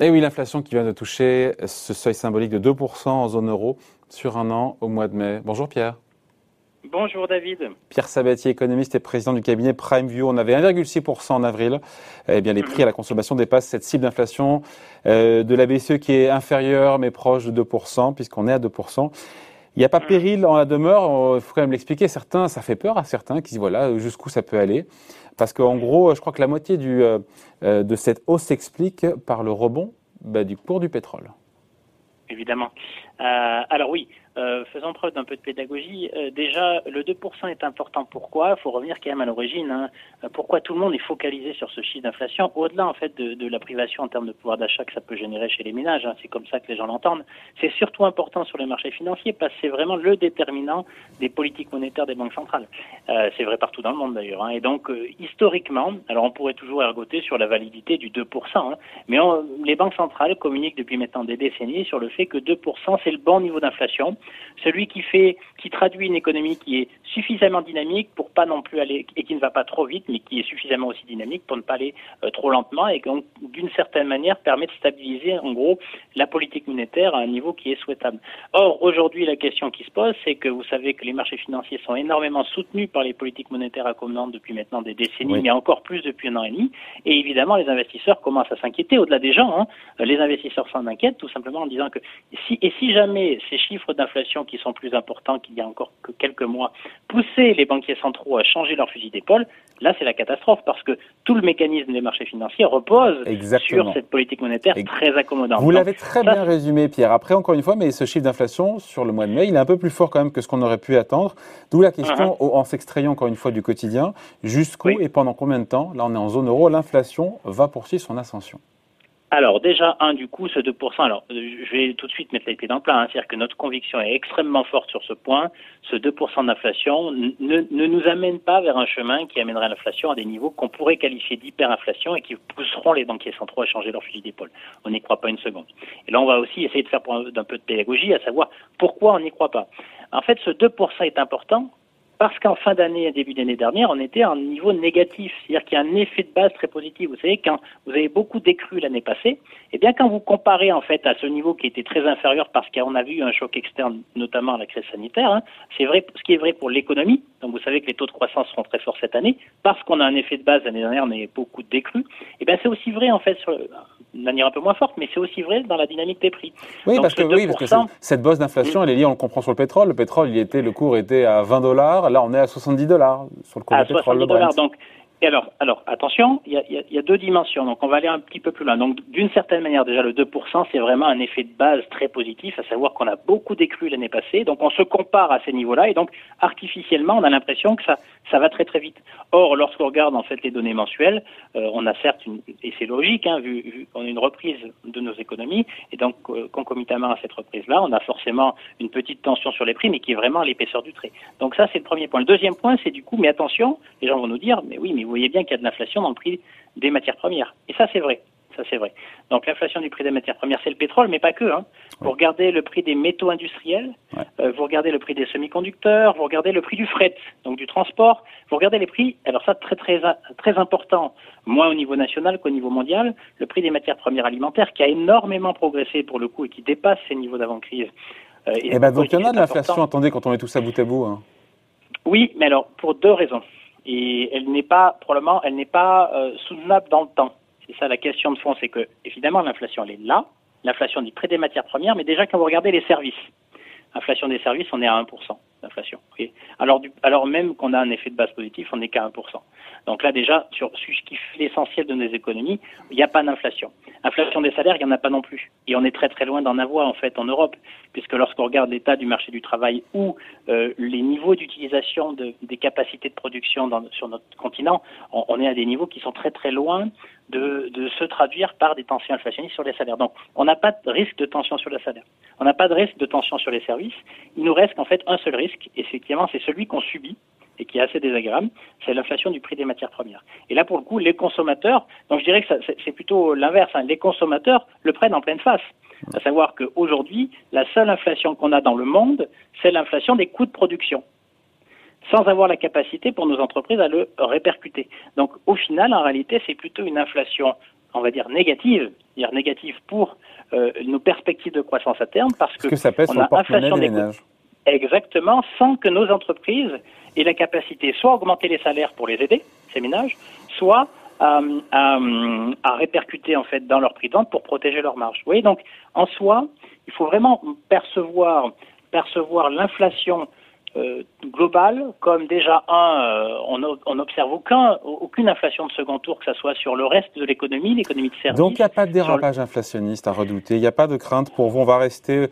Et oui, l'inflation qui vient de toucher ce seuil symbolique de 2% en zone euro sur un an au mois de mai. Bonjour Pierre. Bonjour David. Pierre Sabatier, économiste et président du cabinet PrimeView. On avait 1,6% en avril. Eh bien, les prix à la consommation dépassent cette cible d'inflation euh, de la BCE qui est inférieure mais proche de 2%, puisqu'on est à 2%. Il n'y a pas péril en la demeure, il faut quand même l'expliquer. Certains, ça fait peur à certains qui disent voilà jusqu'où ça peut aller. Parce qu'en gros, je crois que la moitié du, euh, euh, de cette hausse s'explique par le rebond bah, du cours du pétrole. Évidemment. Euh, alors oui, euh, faisons preuve d'un peu de pédagogie. Euh, déjà, le 2% est important. Pourquoi? Il faut revenir quand même à l'origine. Hein. Euh, pourquoi tout le monde est focalisé sur ce chiffre d'inflation Au-delà en fait de, la privation en termes de pouvoir d'achat que ça peut générer chez les ménages, hein. c'est comme ça que les gens l'entendent. C'est surtout important sur les marchés financiers parce que c'est vraiment le déterminant des politiques monétaires des banques centrales. Euh, c'est vrai partout dans le monde d'ailleurs. Hein. Et donc historiquement, alors on pourrait toujours ergoter sur la validité du 2%, hein. mais on, les banques centrales communiquent depuis maintenant des décennies sur le fait que 2% c'est le bon niveau d'inflation celui qui fait, qui traduit une économie qui est suffisamment dynamique pour pas non plus aller et qui ne va pas trop vite, mais qui est suffisamment aussi dynamique pour ne pas aller euh, trop lentement et donc d'une certaine manière permet de stabiliser en gros la politique monétaire à un niveau qui est souhaitable. Or aujourd'hui la question qui se pose, c'est que vous savez que les marchés financiers sont énormément soutenus par les politiques monétaires accommodantes depuis maintenant des décennies, mais encore plus depuis un an et demi, et évidemment les investisseurs commencent à s'inquiéter au-delà des gens. Hein, les investisseurs s'en inquiètent tout simplement en disant que si et si jamais ces chiffres d'inflation qui sont plus importants qu'il y a encore que quelques mois, pousser les banquiers centraux à changer leur fusil d'épaule, là c'est la catastrophe parce que tout le mécanisme des marchés financiers repose sur cette politique monétaire très accommodante. Vous l'avez très bien résumé Pierre. Après encore une fois, mais ce chiffre d'inflation sur le mois de mai, il est un peu plus fort quand même que ce qu'on aurait pu attendre. D'où la question, uh-huh. en s'extrayant encore une fois du quotidien, jusqu'où et pendant combien de temps, là on est en zone euro, l'inflation va poursuivre son ascension alors déjà, un, du coup, ce 2%, alors je vais tout de suite mettre les pieds dans le plat, hein, c'est-à-dire que notre conviction est extrêmement forte sur ce point. Ce 2% d'inflation ne, ne nous amène pas vers un chemin qui amènerait l'inflation à des niveaux qu'on pourrait qualifier d'hyperinflation et qui pousseront les banquiers centraux à changer leur fusil d'épaule. On n'y croit pas une seconde. Et là, on va aussi essayer de faire d'un peu de pédagogie, à savoir pourquoi on n'y croit pas. En fait, ce 2% est important parce qu'en fin d'année et début d'année dernière, on était à un niveau négatif, c'est-à-dire qu'il y a un effet de base très positif. Vous savez, quand vous avez beaucoup décru l'année passée, eh bien, quand vous comparez en fait à ce niveau qui était très inférieur parce qu'on a vu un choc externe, notamment la crise sanitaire, hein, c'est vrai, ce qui est vrai pour l'économie. Donc, vous savez que les taux de croissance seront très forts cette année parce qu'on a un effet de base l'année dernière, on avait beaucoup décru. Eh bien, c'est aussi vrai en fait sur, d'une manière un peu moins forte, mais c'est aussi vrai dans la dynamique des prix. Oui, parce que, oui, parce que cette bosse d'inflation, elle est liée, on le comprend sur le pétrole. Le pétrole, il était, le cours était à 20 dollars. Là, on est à 70 dollars sur le cours du pétrole. 70 dollars. Donc, et alors, attention, il y, a, deux dimensions, donc on va aller un petit peu plus loin. Donc, d'une certaine manière, déjà le 2%, c'est vraiment un effet de base très positif, à savoir qu'on a beaucoup décru l'année passée, donc on se compare à ces niveaux-là, et donc artificiellement, on a l'impression que ça, va très très vite. Or, lorsqu'on regarde en fait les données mensuelles, euh, on a certes, une, et c'est logique, hein, vu, qu'on a une reprise de nos économies, et donc euh, concomitamment à cette reprise-là, on a forcément une petite tension sur les prix, mais qui est vraiment l'épaisseur du trait. Donc ça, c'est le premier point. Le deuxième point, c'est du coup, mais attention, les gens vont nous dire, mais oui, mais vous voyez bien qu'il y a de l'inflation dans le prix des matières premières. Et ça, c'est vrai. Ça, c'est vrai. Donc, l'inflation du prix des matières premières, c'est le pétrole, mais pas que. Hein. Vous regardez le prix des métaux industriels, euh, vous regardez le prix des semi-conducteurs, vous regardez le prix du fret, donc du transport, vous regardez les prix, alors ça, très, très, très important, moins au niveau national qu'au niveau mondial, le prix des matières premières alimentaires, qui a énormément progressé pour le coup et qui dépasse ces niveaux d'avant-crise. Euh, et, eh ben, donc, il y en a de l'inflation, attendez, quand on met tout ça bout à bout. Hein. Oui, mais alors, pour deux raisons et elle n'est pas, probablement, elle n'est pas euh, soutenable dans le temps. C'est ça la question de fond, c'est que, évidemment, l'inflation, elle est là, l'inflation du prix des matières premières, mais déjà, quand vous regardez les services, inflation des services, on est à 1% d'inflation. Alors, même qu'on a un effet de base positif, on n'est qu'à 1%. Donc là, déjà, sur ce qui fait l'essentiel de nos économies, il n'y a pas d'inflation. Inflation des salaires, il n'y en a pas non plus. Et on est très très loin d'en avoir, en fait, en Europe, puisque lorsqu'on regarde l'état du marché du travail ou euh, les niveaux d'utilisation de, des capacités de production sur notre continent, on, est à des niveaux qui sont très très loin de, de, se traduire par des tensions inflationnistes sur les salaires. Donc, on n'a pas de risque de tension sur le salaire. On n'a pas de risque de tension sur les services. Il nous reste en fait un seul risque, et effectivement, c'est celui qu'on subit et qui est assez désagréable, c'est l'inflation du prix des matières premières. Et là, pour le coup, les consommateurs, donc je dirais que c'est plutôt l'inverse, hein, les consommateurs le prennent en pleine face. À savoir qu'aujourd'hui, la seule inflation qu'on a dans le monde, c'est l'inflation des coûts de production sans avoir la capacité pour nos entreprises à le répercuter. Donc au final, en réalité, c'est plutôt une inflation on va dire négative, dire négative pour euh, nos perspectives de croissance à terme, parce, que, ça pèse sur le porte-monnaie des ménages. Exactement, sans que nos entreprises aient la capacité soit à augmenter les salaires pour les aider, ces ménages, soit à, à, répercuter en fait dans leur prix de vente pour protéger leur marge. Vous voyez, donc en soi, il faut vraiment percevoir percevoir l'inflation euh, globale comme déjà un, euh, on, n'observe aucun, aucune inflation de second tour, que ce soit sur le reste de l'économie, l'économie de service. Donc il n'y a pas de dérapage inflationniste à redouter, il n'y a pas de crainte pour vous, on va rester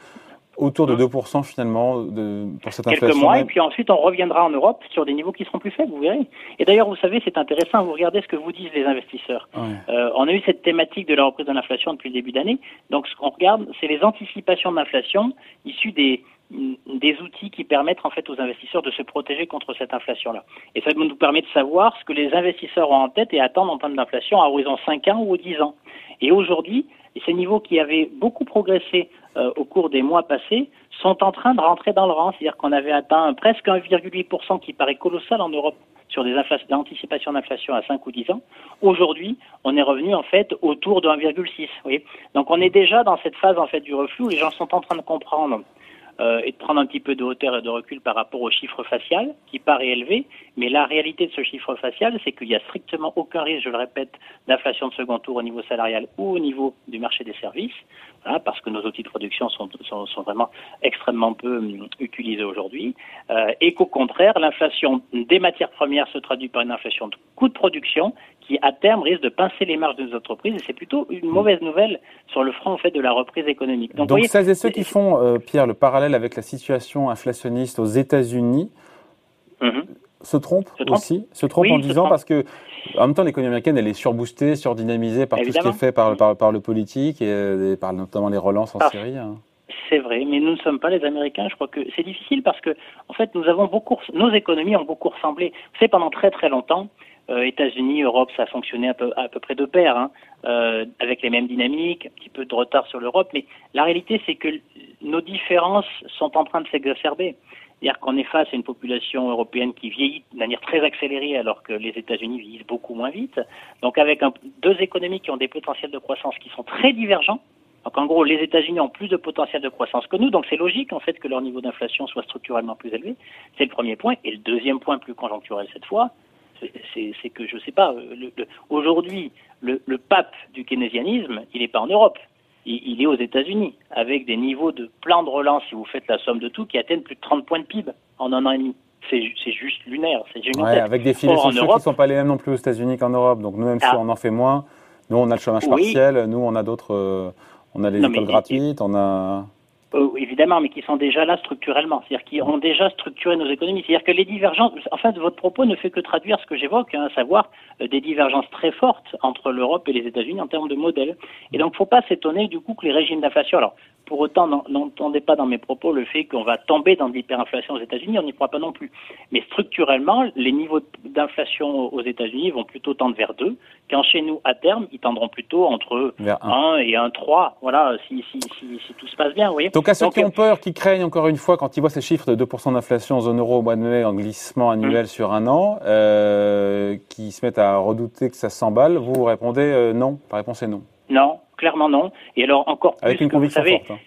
autour de 2% finalement de, pour cette inflation. Quelques mois, et puis ensuite on reviendra en Europe sur des niveaux qui seront plus faibles, vous verrez. Et d'ailleurs, vous savez, c'est intéressant, vous regardez ce que vous disent les investisseurs. Euh, on a eu cette thématique de la reprise de l'inflation depuis le début d'année. Donc ce qu'on regarde, c'est les anticipations de l'inflation issues des, des outils qui permettent en fait aux investisseurs de se protéger contre cette inflation-là. Et ça nous permet de savoir ce que les investisseurs ont en tête et attendent en termes d'inflation à horizon 5 ans ou 10 ans. Et aujourd'hui, ces niveaux qui avaient beaucoup progressé euh, au cours des mois passés sont en train de rentrer dans le rang. C'est-à-dire qu'on avait atteint presque 1,8% qui paraît colossal en Europe sur des anticipations d'inflation à 5 ou 10 ans. Aujourd'hui, on est revenu en fait autour de 1,6. Donc on est déjà dans cette phase en fait du reflux où les gens sont en train de comprendre euh, et de prendre un petit peu de hauteur et de recul par rapport au chiffre facial, qui paraît élevé, mais la réalité de ce chiffre facial, c'est qu'il n'y a strictement aucun risque, je le répète, d'inflation de second tour au niveau salarial ou au niveau du marché des services, parce que nos outils de production sont, vraiment extrêmement peu hum, utilisés aujourd'hui, euh, et qu'au contraire, l'inflation des matières premières se traduit par une inflation de coûts de production qui, à terme, risque de pincer les marges de nos entreprises, et c'est plutôt une mauvaise nouvelle sur le front en fait, de la reprise économique. Donc, Donc celles et ceux qui font, euh, Pierre, le parallèle avec la situation inflationniste aux États-Unis, mhm. se trompent aussi, se trompent en disant parce que en même temps l'économie américaine elle est surboostée, surdynamisée par tout ce qui est fait par, par, le politique et, euh, par notamment les relances en Syrie. Hein. C'est vrai, mais nous ne sommes pas les Américains. Je crois que c'est difficile parce que, en fait, nous avons beaucoup, nos économies ont beaucoup ressemblé. C'est pendant très très longtemps, États-Unis, Europe, ça a fonctionné à peu, à peu près de pair, hein, euh, avec les mêmes dynamiques, un petit peu de retard sur l'Europe, mais la réalité, c'est que nos différences sont en train de s'exacerber. C'est-à-dire qu'on est face à une population européenne qui vieillit de manière très accélérée alors que les États-Unis vieillissent beaucoup moins vite. Donc avec deux économies qui ont des potentiels de croissance qui sont très divergents. Donc en gros, les États-Unis ont plus de potentiel de croissance que nous, donc c'est logique en fait que leur niveau d'inflation soit structurellement plus élevé. C'est le premier point. Et le deuxième point plus conjoncturel cette fois, c'est que je ne sais pas. Aujourd'hui, le, le pape du keynésianisme, il n'est pas en Europe il est aux États-Unis, avec des niveaux de plan de relance, si vous faites la somme de tout, qui atteignent plus de 30 points de PIB en un an et demi. C'est juste lunaire, c'est ouais, Avec des filets sociaux qui ne sont pas les mêmes non plus aux États-Unis qu'en Europe. Donc nous, même si ah. on en fait moins, nous on a le chômage partiel, nous on a d'autres, euh, on a les écoles gratuites, on a. Euh, évidemment, mais qui sont déjà là structurellement, c'est-à-dire qui ont déjà structuré nos économies. C'est-à-dire que les divergences, en fait, votre propos ne fait que traduire ce que j'évoque, hein, à savoir euh, des divergences très fortes entre l'Europe et les États-Unis en termes de modèles. Et donc, il ne faut pas s'étonner du coup que les régimes d'inflation, alors pour autant, n'entendez pas dans mes propos le fait qu'on va tomber dans de l'hyperinflation aux États-Unis, on n'y croit pas non plus. Mais structurellement, les niveaux d'inflation aux États-Unis vont plutôt tendre vers 2, quand chez nous, à terme, ils tendront plutôt entre 1 et 1,3. Voilà, si, si, si, tout se passe bien, oui. Donc à ceux qui ont peur, qui craignent encore une fois, quand ils voient ces chiffres de 2% d'inflation en zone euro au mois de mai en glissement annuel mmh. sur un an, euh, qui se mettent à redouter que ça s'emballe, vous répondez euh, non. La réponse est non. Non, clairement non. Et alors encore plus, avec une conviction vous savez, forte. Hein.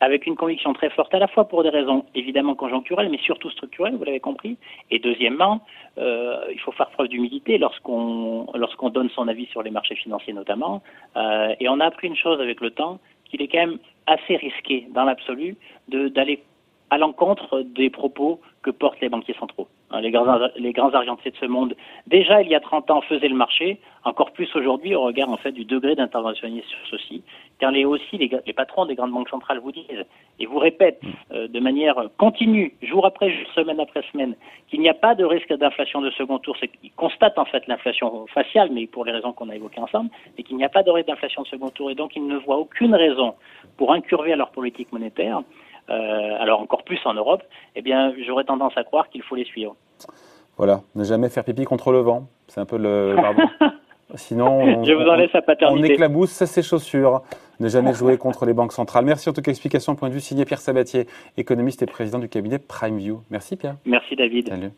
Avec une conviction très forte, à la fois pour des raisons évidemment conjoncturelles, mais surtout structurelles, vous l'avez compris. Et deuxièmement, euh, il faut faire preuve d'humilité lorsqu'on lorsqu'on donne son avis sur les marchés financiers notamment. Euh, et on a appris une chose avec le temps, qu'il est quand même assez risqué dans l'absolu d'aller à l'encontre des propos que portent les banquiers centraux. Hein, les grands, les grands argentiers de ce monde, déjà il y a 30 ans, faisaient le marché, encore plus aujourd'hui au regard en fait du degré d'interventionnisme sur ceci. Car les aussi les, les, patrons des grandes banques centrales vous disent et vous répètent mm. euh, de manière continue, jour après jour, semaine après semaine, qu'il n'y a pas de risque d'inflation de second tour. C'est qu'ils constatent en fait l'inflation faciale, mais pour les raisons qu'on a évoquées ensemble, et qu'il n'y a pas de risque d'inflation de second tour. Et donc ils ne voient aucune raison pour incurver à leur politique monétaire euh, alors encore plus en Europe, eh bien, j'aurais tendance à croire qu'il faut les suivre. Voilà, ne jamais faire pipi contre le vent. C'est un peu le. Pardon. Sinon, on, je vous en laisse à paternité. On éclabousse ses chaussures. Ne jamais jouer contre les banques centrales. Merci en tout cas. Explication, point de vue signé Pierre Sabatier, économiste et président du cabinet PrimeView. Merci Pierre. Merci David. Salut.